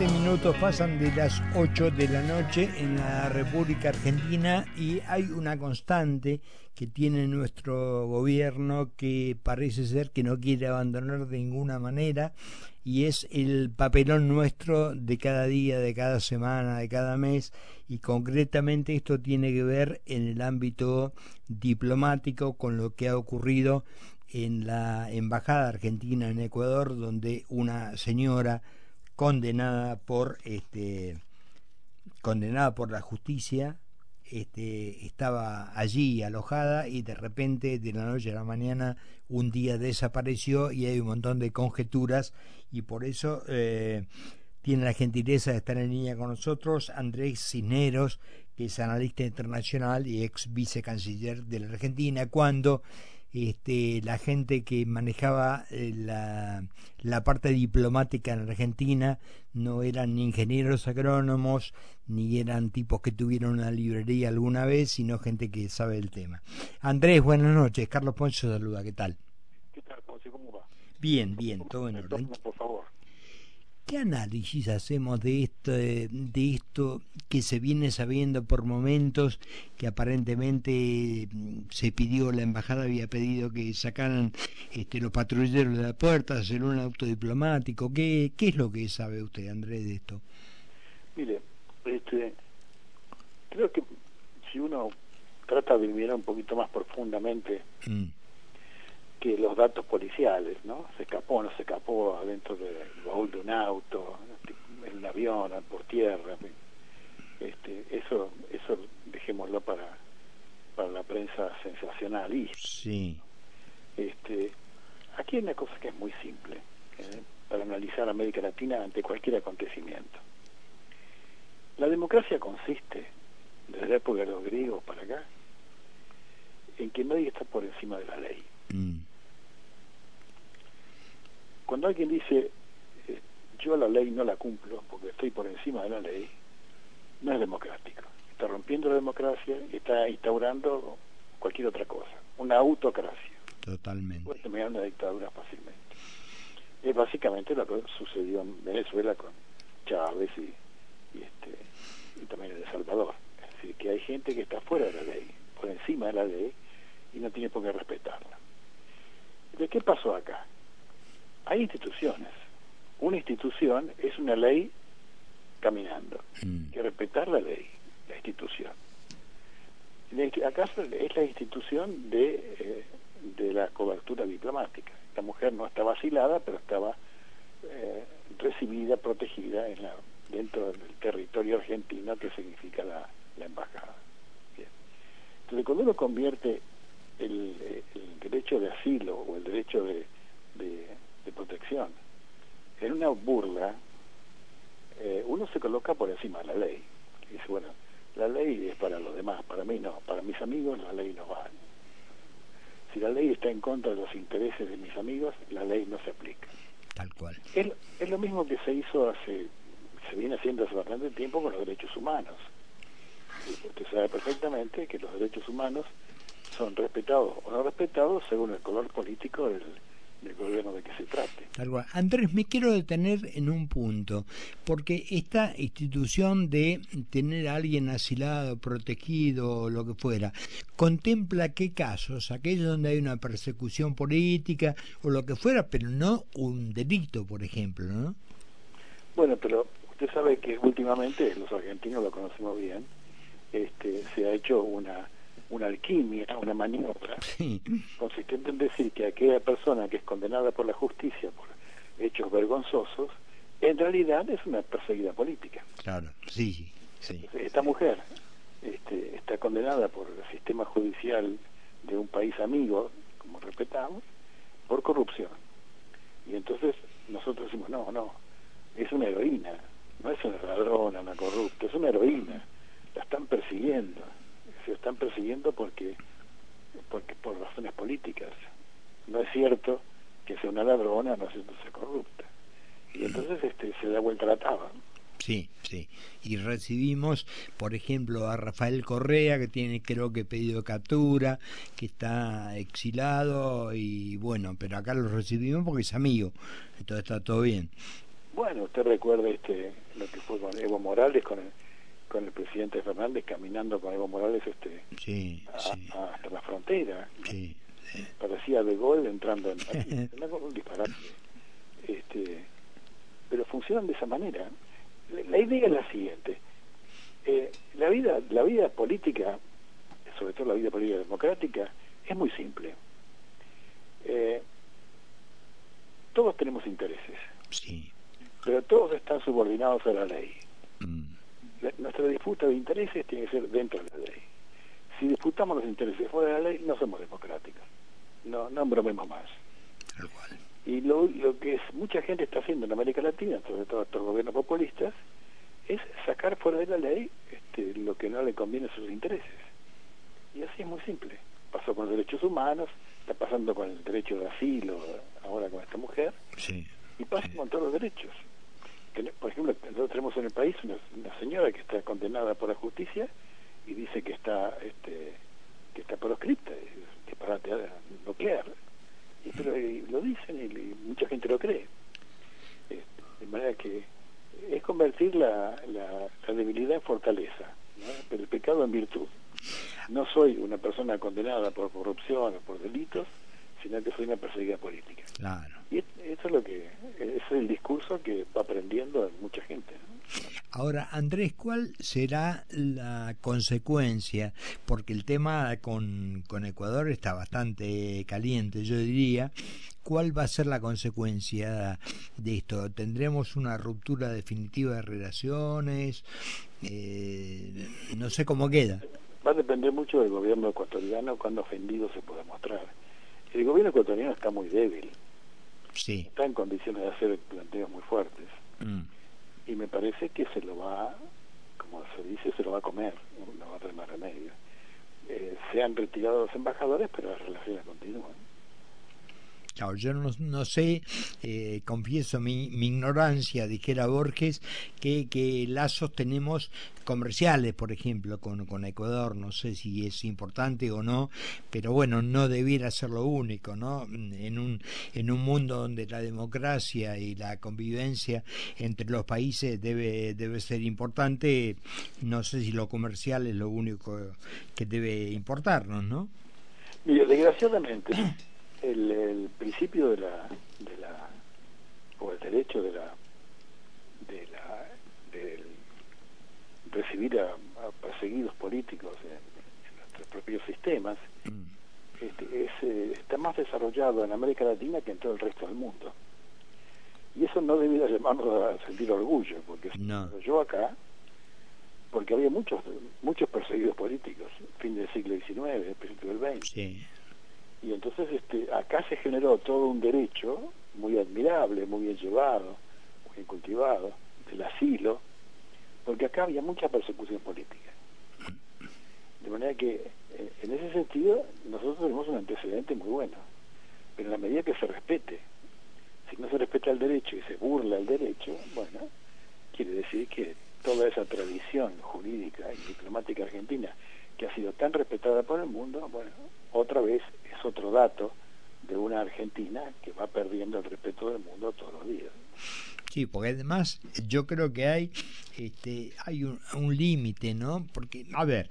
17 minutos pasan de las 8 de la noche en la República Argentina y hay una constante que tiene nuestro gobierno que parece ser que no quiere abandonar de ninguna manera y es el papelón nuestro de cada día, de cada semana, de cada mes y concretamente esto tiene que ver en el ámbito diplomático con lo que ha ocurrido en la Embajada Argentina en Ecuador donde una señora condenada por este condenada por la justicia este, estaba allí alojada y de repente de la noche a la mañana un día desapareció y hay un montón de conjeturas y por eso eh, tiene la gentileza de estar en línea con nosotros Andrés Cisneros, que es analista internacional y ex vicecanciller de la Argentina, cuando este, la gente que manejaba eh, la, la, parte diplomática en Argentina no eran ni ingenieros agrónomos, ni eran tipos que tuvieron una librería alguna vez, sino gente que sabe el tema. Andrés, buenas noches. Carlos Ponce saluda, ¿qué tal? ¿Qué tal, Ponce? ¿Cómo va? Bien, bien, todo en orden. Por favor. ¿Qué análisis hacemos de esto, de esto que se viene sabiendo por momentos que aparentemente mm, se pidió, la embajada había pedido que sacaran este, los patrulleros de la puerta, hacer un auto diplomático? ¿Qué, ¿Qué es lo que sabe usted, Andrés, de esto? Mire, este, creo que si uno trata de mirar un poquito más profundamente mm que los datos policiales, ¿no? Se escapó, no se escapó adentro del baúl de un auto, en un avión, por tierra. Este, eso, eso dejémoslo para, para la prensa sensacionalista. Sí. Este, aquí hay una cosa que es muy simple ¿eh? para analizar América Latina ante cualquier acontecimiento. La democracia consiste, desde la época de los griegos para acá, en que nadie está por encima de la ley. Mm cuando alguien dice eh, yo la ley no la cumplo porque estoy por encima de la ley, no es democrático. Está rompiendo la democracia y está instaurando cualquier otra cosa, una autocracia. Totalmente. Puede terminar una dictadura fácilmente. Es básicamente lo que sucedió en Venezuela con Chávez y, y, este, y también en El Salvador. Es decir, que hay gente que está fuera de la ley, por encima de la ley, y no tiene por qué respetarla. ¿De qué pasó acá? Hay instituciones. Una institución es una ley caminando. Mm. Hay que respetar la ley, la institución. ¿Acaso es la institución de, eh, de la cobertura diplomática? La mujer no está vacilada, pero estaba eh, recibida, protegida en la, dentro del territorio argentino que significa la, la embajada. Entonces, cuando uno convierte el, el, derecho de asilo o el derecho de, de de protección. En una burla, eh, uno se coloca por encima de la ley. Y dice, bueno, la ley es para los demás, para mí no, para mis amigos la ley no vale. Si la ley está en contra de los intereses de mis amigos, la ley no se aplica. Tal cual. Es, es lo mismo que se hizo hace, se viene haciendo hace bastante tiempo con los derechos humanos. Usted sabe perfectamente que los derechos humanos son respetados o no respetados según el color político del, del gobierno de que se trate. Andrés, me quiero detener en un punto, porque esta institución de tener a alguien asilado, protegido, o lo que fuera, contempla qué casos, aquellos donde hay una persecución política o lo que fuera, pero no un delito, por ejemplo, ¿no? Bueno, pero usted sabe que últimamente, los argentinos lo conocemos bien, este, se ha hecho una una alquimia, una maniobra, consistente en decir que aquella persona que es condenada por la justicia por hechos vergonzosos, en realidad es una perseguida política. Claro, sí, sí. Esta mujer este, está condenada por el sistema judicial de un país amigo, como respetamos, por corrupción. Y entonces nosotros decimos, no, no, es una heroína, no es una ladrona, una corrupta, es una heroína, la están persiguiendo se están persiguiendo porque, porque por razones políticas. No es cierto que sea una ladrona, no es cierto que sea corrupta. Y entonces este, se da vuelta la taba. Sí, sí. Y recibimos, por ejemplo, a Rafael Correa, que tiene creo que pedido captura, que está exilado y bueno, pero acá lo recibimos porque es amigo, entonces está todo bien. Bueno, usted recuerda este lo que fue con Evo Morales, con el, con el presidente Fernández caminando con Evo Morales este sí, hasta la frontera. Sí, Parecía de gol entrando en un disparate. Este, pero funcionan de esa manera. La idea es la siguiente. Eh, la vida la vida política, sobre todo la vida política democrática, es muy simple. Eh, todos tenemos intereses. Sí. Pero todos están subordinados a la ley. Mm. Nuestra disputa de intereses tiene que ser dentro de la ley. Si disputamos los intereses fuera de la ley, no somos democráticos. No, no bromemos más. Y lo, lo que es, mucha gente está haciendo en América Latina, sobre todo estos gobiernos populistas, es sacar fuera de la ley este, lo que no le conviene a sus intereses. Y así es muy simple. Pasó con los derechos humanos, está pasando con el derecho de asilo, ahora con esta mujer, y pasa con todos los derechos. Por ejemplo, nosotros tenemos en el país una, señora que está condenada por la justicia y dice que está este, que está proscripta, disparate nuclear. Y, pero lo dicen y, mucha gente lo cree. Eh, de manera que es convertir la, debilidad en fortaleza, el pecado en virtud. No soy una persona condenada por corrupción o por delitos, sino que soy una perseguida política. Claro. Y eso es lo que es el discurso que va aprendiendo mucha gente. Ahora, Andrés, ¿cuál será la consecuencia? Porque el tema con, con Ecuador está bastante caliente, yo diría. ¿Cuál va a ser la consecuencia de esto? ¿Tendremos una ruptura definitiva de relaciones? Eh, no sé cómo queda. Va a depender mucho del gobierno ecuatoriano cuando ofendido se puede mostrar. El gobierno ecuatoriano está muy débil. Sí. Está en condiciones de hacer planteos muy fuertes. Mm. Y me parece que se lo va, como se dice, se lo va a comer, no va a tener más remedio. Eh, se han retirado los embajadores, pero las relaciones continúan yo no, sé, eh, confieso mi, ignorancia, dijera Borges, que, que lazos tenemos comerciales, por ejemplo, con, con Ecuador, no sé si es importante o no, pero bueno, no debiera ser lo único, ¿no? En un, en un mundo donde la democracia y la convivencia entre los países debe, debe ser importante, no sé si lo comercial es lo único que debe importarnos, ¿no? Mira, desgraciadamente el, el principio de la, de la o el derecho de la de la de recibir a, perseguidos políticos en, nuestros propios sistemas mm. este, es, eh, está más desarrollado en América Latina que en todo el resto del mundo. Y eso no debiera llamarnos a sentir orgullo porque yo acá porque había muchos muchos perseguidos políticos fin del siglo XIX principio del XX sí y entonces este, acá se generó todo un derecho muy admirable, muy bien llevado, muy bien cultivado, del asilo, porque acá había mucha persecución política. De manera que, eh, en ese sentido, nosotros tenemos un antecedente muy bueno, pero en la medida que se respete, si no se respeta el derecho y se burla el derecho, bueno, quiere decir que toda esa tradición jurídica y diplomática argentina que ha sido tan respetada por el mundo, bueno, otra vez otro dato de una Argentina que va perdiendo el respeto del mundo todos los días. Sí, porque además yo creo que hay este hay un límite, ¿no? Porque a ver,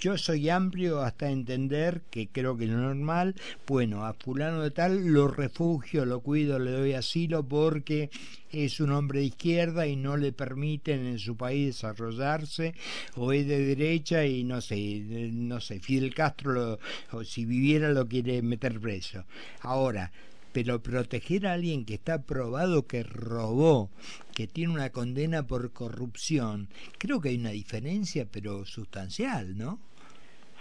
yo soy amplio hasta entender que creo que lo normal, bueno, a fulano de tal lo refugio, lo cuido, le doy asilo porque es un hombre de izquierda y no le permiten en su país desarrollarse o es de derecha y no sé, no sé, Fidel Castro o si viviera lo quiere meter preso. Ahora, pero proteger a alguien que está probado que robó, que tiene una condena por corrupción, creo que hay una diferencia, pero sustancial, ¿no?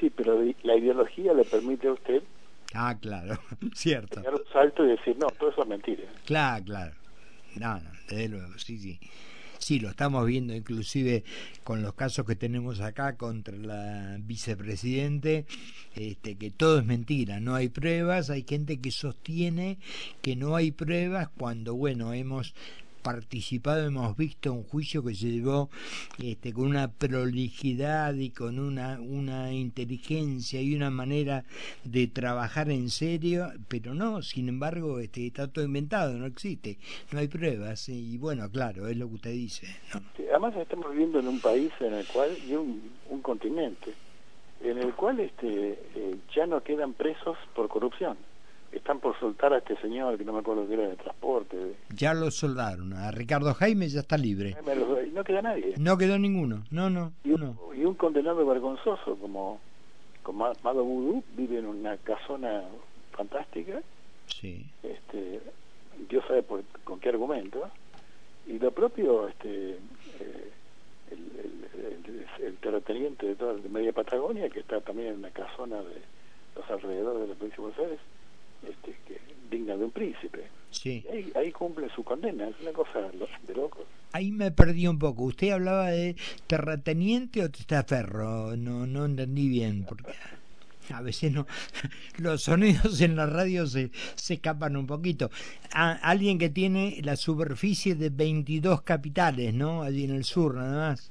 Sí, pero la ideología le permite a usted Ah, claro, cierto. Dar un salto y decir, no, todo eso es mentira. Claro, claro. No, no, desde luego, sí, sí. Sí, lo estamos viendo inclusive con los casos que tenemos acá contra la vicepresidente, este, que todo es mentira, no hay pruebas, hay gente que sostiene que no hay pruebas cuando, bueno, hemos participado, hemos visto un juicio que se llevó este, con una prolijidad y con una, una inteligencia y una manera de trabajar en serio, pero no, sin embargo, este, está todo inventado, no existe, no hay pruebas, y bueno, claro, es lo que usted dice. además estamos viviendo en un país en el cual, y un, un continente, en el cual este, eh, ya no quedan presos por corrupción están por soltar a este señor que no me acuerdo que era de transporte. Ya lo soldaron, a Ricardo Jaime ya está libre. no queda nadie. No quedó ninguno, no, no. Y un, Y un condenado vergonzoso como, como Amado Vudú vive en una casona fantástica. Sí. Este, Dios sabe por, con qué argumento. Y lo propio, este, eh, el, el, terrateniente de toda de media Patagonia, que está también en una casona de los alrededores de la provincia de Buenos Aires, este, que, digna de un príncipe. Sí. Ahí, cumple su condena, es una cosa de locos. Ahí me perdí un poco. ¿Usted hablaba de terrateniente o testaferro? No, no entendí bien, porque a veces no los sonidos en la radio se, se escapan un poquito. alguien que tiene la superficie de 22 capitales, ¿no? Allí en el sur, nada más.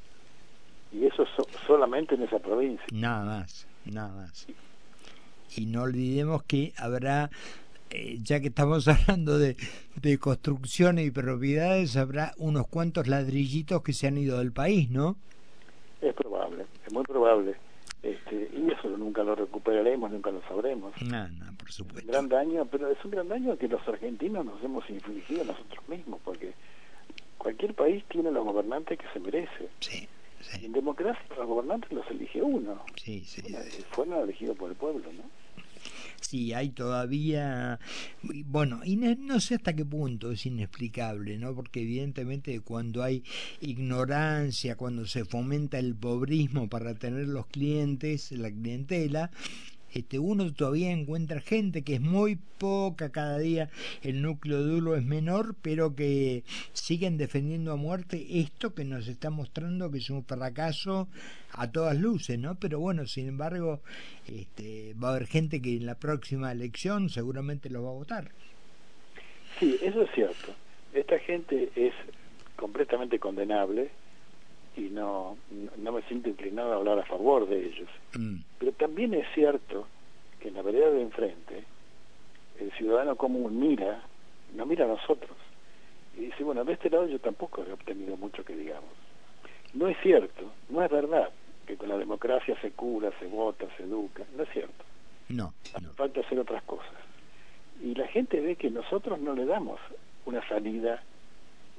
Y eso solamente en esa provincia. Nada más, nada más y no olvidemos que habrá eh, ya que estamos hablando de, de construcciones y propiedades, habrá unos cuantos ladrillitos que se han ido del país, ¿no? Es probable, es muy probable. Este, y eso nunca lo recuperaremos, nunca lo sabremos. No, no, por supuesto. un gran daño, pero es un gran daño que los argentinos nos hemos infligido nosotros mismos, porque cualquier país tiene los gobernantes que se merece. Sí. Sí. en democracia los gobernantes los elige uno. Sí, sí. fueron elegidos por el pueblo, ¿no? Sí, hay todavía, bueno, y no, sé hasta qué punto es inexplicable, ¿no? Porque evidentemente cuando hay ignorancia, cuando se fomenta el pobrismo para tener los clientes, la clientela, este, uno todavía encuentra gente que es muy poca cada día, el núcleo duro es menor, pero que siguen defendiendo a muerte esto que nos está mostrando que es un fracaso a todas luces, ¿no? Pero bueno, sin embargo, este, va a haber gente que en la próxima elección seguramente lo va a votar. Sí, eso es cierto. Esta gente es completamente condenable y no, no me siento inclinado a hablar a favor de ellos. Mm. Pero también es cierto que en la vereda de enfrente el ciudadano común mira, no mira a nosotros. Y dice, bueno, de este lado yo tampoco he obtenido mucho que digamos. No es cierto, no es verdad que con la democracia se cura, se vota, se educa. No es cierto. No. Hace falta hacer otras cosas. Y la gente ve que nosotros no le damos una salida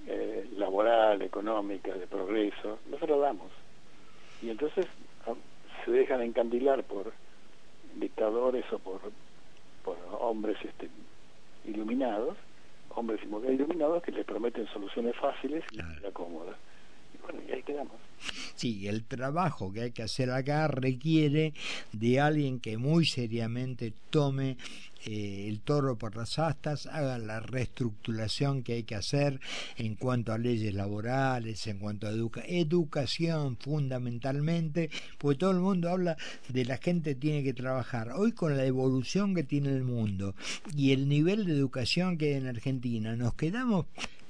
eh, laboral, económica, de progreso, no se lo damos. Y entonces ah, se dejan encandilar por dictadores o por, por hombres este, iluminados, hombres y mujeres iluminados que les prometen soluciones fáciles y cómodas. Bueno, y ahí quedamos. Sí, el trabajo que hay que hacer acá requiere de alguien que muy seriamente tome eh, el toro por las astas, haga la reestructuración que hay que hacer en cuanto a leyes laborales, en cuanto a educación fundamentalmente, porque todo el mundo habla de la gente tiene que trabajar. Hoy con la evolución que tiene el mundo y el nivel de educación que hay en Argentina, nos quedamos,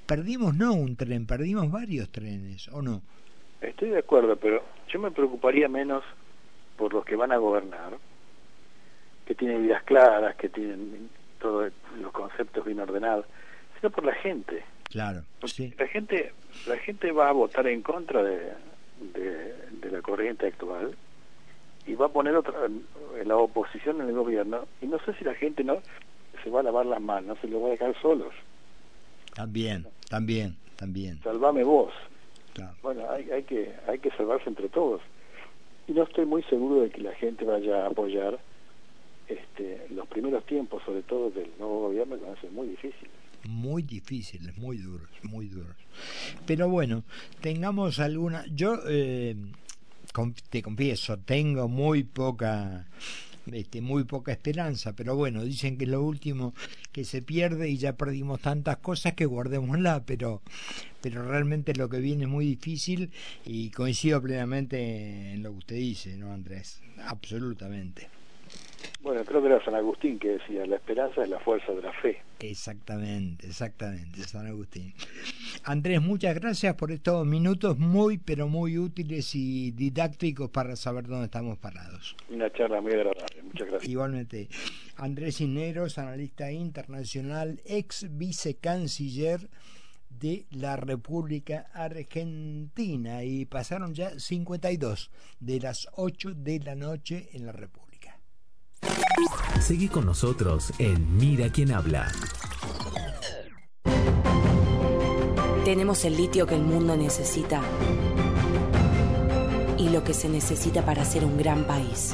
perdimos no un tren, perdimos varios trenes, ¿o no? Estoy de acuerdo, pero yo me preocuparía menos por los que van a gobernar, que tienen ideas claras, que tienen todos los conceptos bien ordenados, sino por la gente. Claro, sí. La gente, la gente va a votar en contra de, de, la corriente actual y va a poner otra en la oposición en el gobierno y no sé si la gente no se va a lavar las manos, se lo va a dejar solos. También, también, también. Salvame vos. Bueno, hay, hay, que, hay que salvarse entre todos. Y no estoy muy seguro de que la gente vaya a apoyar este, los primeros tiempos, sobre todo del nuevo gobierno, que van a ser muy difíciles. Muy difíciles, muy duros, muy duros. Pero bueno, tengamos alguna... Yo eh, te confieso, tengo muy poca este, muy poca esperanza, pero bueno, dicen que lo último que se pierde y ya perdimos tantas cosas que guardémosla, pero, pero realmente lo que viene es muy difícil y coincido plenamente en lo que usted dice, ¿no, Andrés? Absolutamente. Bueno, creo que era San Agustín que decía, la esperanza es la fuerza de la fe. Exactamente, exactamente, San Agustín. Andrés, muchas gracias por estos minutos muy, pero muy útiles y didácticos para saber dónde estamos parados. Una charla muy agradable, muchas gracias. Igualmente. Andrés Cineros, analista internacional, ex vicecanciller de la República Argentina y pasaron ya 52 de las 8 de la noche en la República. Seguí con nosotros en Mira quién habla. Tenemos el litio que el mundo necesita y lo que se necesita para ser un gran país.